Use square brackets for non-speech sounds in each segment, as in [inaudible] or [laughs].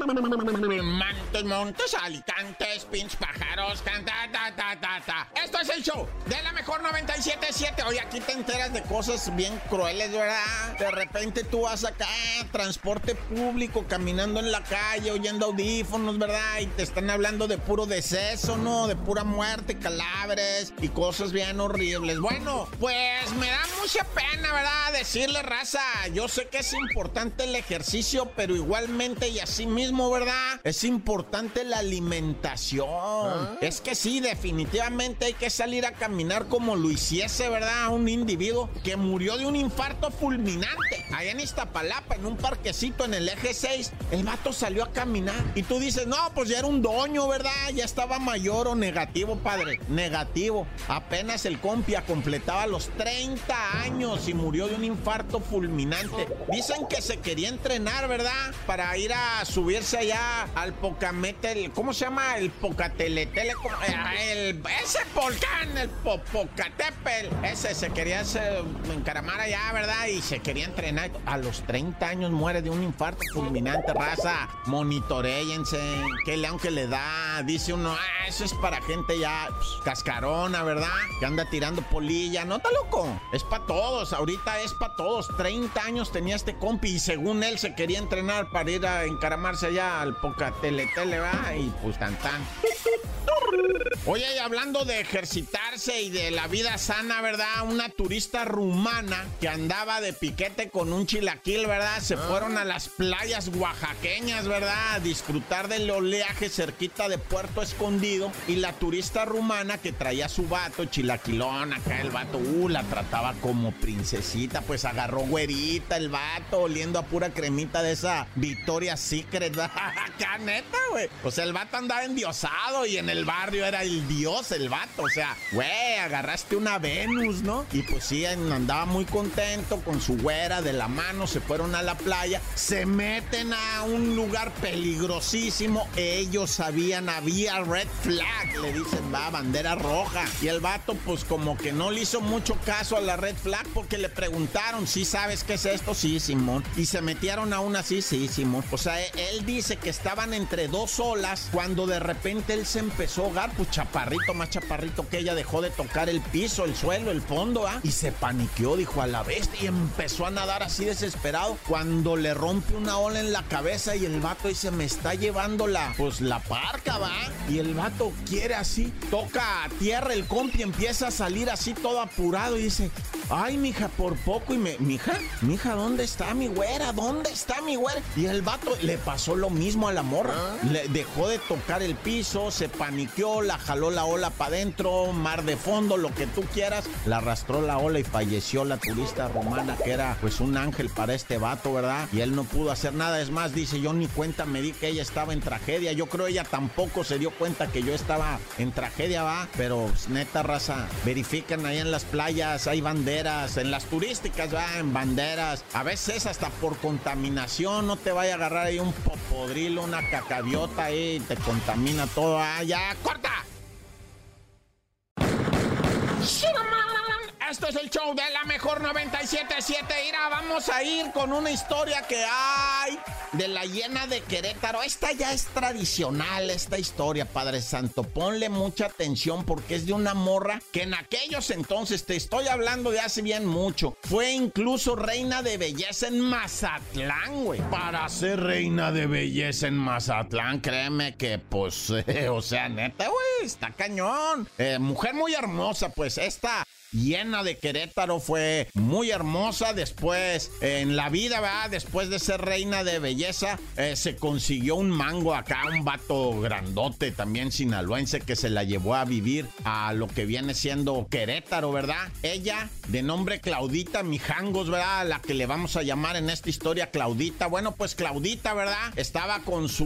Mantos, montes, alicantes, pinch, pájaros, canta, ta, ta, ta, ta. Esto es el show de la mejor 97.7. Oye, aquí te enteras de cosas bien crueles, ¿verdad? De repente tú vas acá, transporte público, caminando en la calle, oyendo audífonos, ¿verdad? Y te están hablando de puro deceso, ¿no? De pura muerte, calabres y cosas bien horribles. Bueno, pues me da mucha pena, ¿verdad? Decirle, raza, yo sé que es importante el ejercicio, pero igualmente y así mismo, ¿verdad? Es importante la alimentación. ¿Ah? Es que sí, definitivamente hay que salir a caminar como lo hiciese, ¿verdad? Un individuo que murió de un infarto fulminante. Allá en Iztapalapa, en un parquecito en el eje 6, el vato salió a caminar. Y tú dices, no, pues ya era un doño, ¿verdad? Ya estaba mayor o negativo, padre. Negativo. Apenas el compia completaba los 30 años y murió de un infarto fulminante. Dicen que se quería entrenar, ¿verdad? Para ir a subirse allá al Pocamete, ¿cómo se llama? El Pocateletele, eh, el, ese volcán, el Popocatépetl. Ese se quería encaramar allá, ¿verdad? Y se quería entrenar. A los 30 años muere de un infarto fulminante, raza. Monitoreyense. ¿Qué león que le da? Dice uno, ah, eso es para gente ya pues, cascarona, ¿verdad? Que anda tirando polilla. No, está loco. Es para todos. Ahorita es para todos. 30 años tenía este compi y según él se quería entrenar para ir a encaramarse allá al poca tele, ¿verdad? Y pues tan tan. Oye, y hablando de ejercitarse y de la vida sana, ¿verdad? Una turista rumana que andaba de piquete con un chilaquil, ¿verdad? Se ah. fueron a las playas oaxaqueñas, ¿verdad? A disfrutar del oleaje cerquita de Puerto Escondido. Y la turista rumana que traía su vato, chilaquilón, acá el vato, uh, la trataba como princesita, pues agarró güerita el vato, oliendo a pura cremita de esa Victoria Secret, [laughs] [laughs] acá neta, güey. O sea, el vato andaba endiosado y en el barrio era el dios, el vato. O sea, güey, agarraste una Venus, ¿no? Y pues sí, andaba muy contento con su güera de la mano, se fueron a la playa, se meten a un lugar peligrosísimo. Ellos sabían, había red flag, le dicen, va, bandera roja. Y el vato, pues como que no le hizo mucho caso a la red flag porque le preguntaron, ¿sí sabes qué es esto? Sí, Simón. Y se metieron a una, sí, Simón. O sea, él dice que estaban entre dos olas cuando de repente él se empezó ahogar, pues chaparrito, más chaparrito que ella, dejó de tocar el piso, el suelo, el fondo, ¿ah? Y se paniqueó, dijo a la bestia, y empezó a nadar así desesperado. Cuando le rompe una ola en la cabeza y el vato dice, me está llevando la, pues la parca, ¿va? Y el vato quiere así, toca a tierra el compi, empieza a salir así todo apurado y dice, ay, mija, por poco. Y me, mija, mija, ¿dónde está mi güera? ¿Dónde está mi güera? Y el vato le pasó lo mismo a la morra. ¿Ah? Le dejó de tocar el piso, se paniqueó, la jaló la ola para adentro, mar de fondo, lo que tú quieras. La arrastró la ola y falleció la turista romana, que era pues un ángel para este vato, ¿verdad? Y él no pudo hacer nada. Es más, dice, yo ni cuenta me di que ella estaba en tragedia. Yo creo ella tampoco se dio cuenta que yo estaba en tragedia, va. Pero pues, neta, raza, verifican ahí en las playas, hay banderas, en las turísticas, va, en banderas. A veces hasta por contaminación, no te vaya a agarrar ahí un popodrilo, una cacabiota ahí, y te contamina todo. Ah, ya, corta. Esto es el show de la mejor 977. Ira, vamos a ir con una historia que hay de la llena de Querétaro. Esta ya es tradicional, esta historia, Padre Santo. Ponle mucha atención porque es de una morra que en aquellos entonces, te estoy hablando de hace bien mucho, fue incluso reina de belleza en Mazatlán, güey. Para ser reina de belleza en Mazatlán, créeme que, pues, [laughs] o sea, neta, güey, está cañón. Eh, mujer muy hermosa, pues, esta llena de Querétaro, fue muy hermosa. Después, en la vida, ¿verdad? Después de ser reina de belleza, eh, se consiguió un mango acá, un vato grandote, también sinaloense, que se la llevó a vivir a lo que viene siendo Querétaro, ¿verdad? Ella, de nombre Claudita Mijangos, ¿verdad? La que le vamos a llamar en esta historia Claudita. Bueno, pues Claudita, ¿verdad? Estaba con su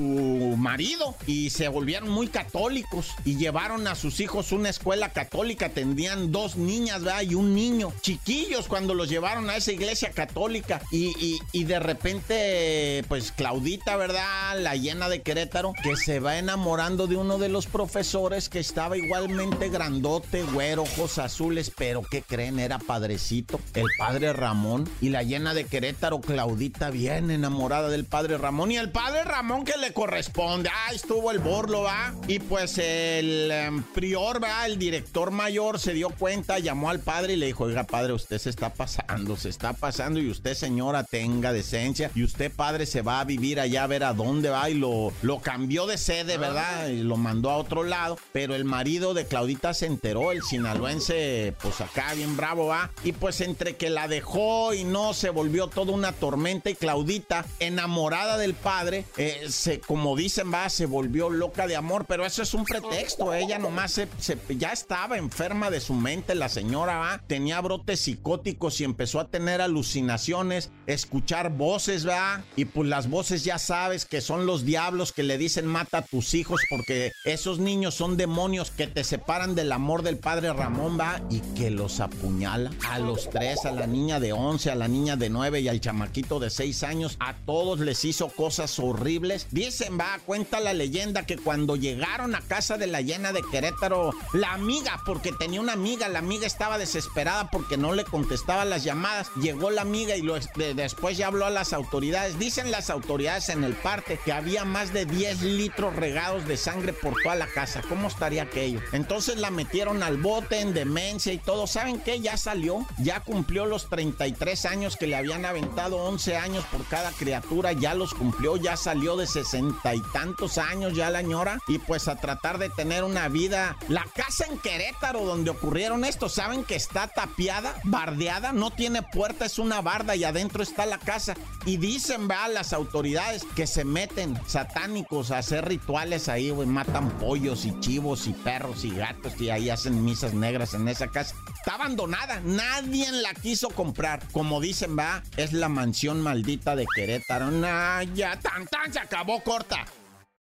marido y se volvieron muy católicos. Y llevaron a sus hijos una escuela católica, tendrían dos niñas, ¿verdad? Y un niño, chiquillos cuando los llevaron a esa iglesia católica y, y de repente, pues Claudita, ¿verdad? La llena de Querétaro, que se va enamorando de uno de los profesores que estaba igualmente grandote, güero, ojos azules, pero ¿qué creen? Era padrecito, el padre Ramón. Y la llena de Querétaro, Claudita, bien enamorada del padre Ramón. Y el padre Ramón que le corresponde. Ah, estuvo el borlo, va. Y pues el em, prior, va, el director mayor se dio cuenta, llamó al padre y le dijo, oiga, padre, usted se está pasando, se está pasando y usted, señora, tenga decencia. Y usted, padre, se va a vivir allá a ver a dónde va. Y lo, lo cambió de sede, ¿verdad? Y lo mandó a otro lado. Pero el marido de Claudita se enteró, el sinaloense, pues acá bien bravo, va. Y pues entre que la dejó y no, se volvió toda una tormenta. Y Claudita, enamorada del padre, eh, se, como dicen, va, se volvió loca de amor. Pero eso es un pretexto. Ella nomás se, ya estaba enferma de su mente, la señora, va. Tenía brotes psicóticos y empezó a tener alucinaciones, escuchar voces, va. Y pues las voces ya sabes que son los diablos que le dicen mata a tus hijos porque esos niños son demonios que te separan del amor del padre Ramón, va, y que los apuñala a los tres, a la niña de 11, a la niña de 9 y al chamaquito de 6 años, a todos les hizo cosas horribles. Dicen, va, cuenta la leyenda que cuando llegaron a casa de la llena de Querétaro, la amiga, porque tenía una amiga, la amiga estaba desesperada porque no le contestaba las llamadas, llegó la amiga y lo, después ya habló a las autoridades. Dicen las autoridades en el parte que había más de 10 litros regados de sangre por toda la casa. ¿Cómo estaría aquello? Entonces la metieron al bote en demencia y todo. ¿Saben qué? Ya salió, ya cumplió los 33 años que le habían aventado 11 años por cada criatura, ya los cumplió, ya salió de sesenta y tantos años ya la ñora y pues a tratar de tener una vida. La casa en Querétaro donde ocurrieron esto, ¿saben que está tapiada, bardeada? No tiene puerta, es una barda y adentro está la casa. Y dicen, va, las autoridades que se meten satánicos a hacer rituales ahí, güey, matan pollos y chivos y perros y gatos y ahí hacen misas negras en esa casa. Está abandonada, nadie la quiso comprar. Como dicen, va, es la mansión maldita de Querétaro. Nah, ya tan tan se acabó corta.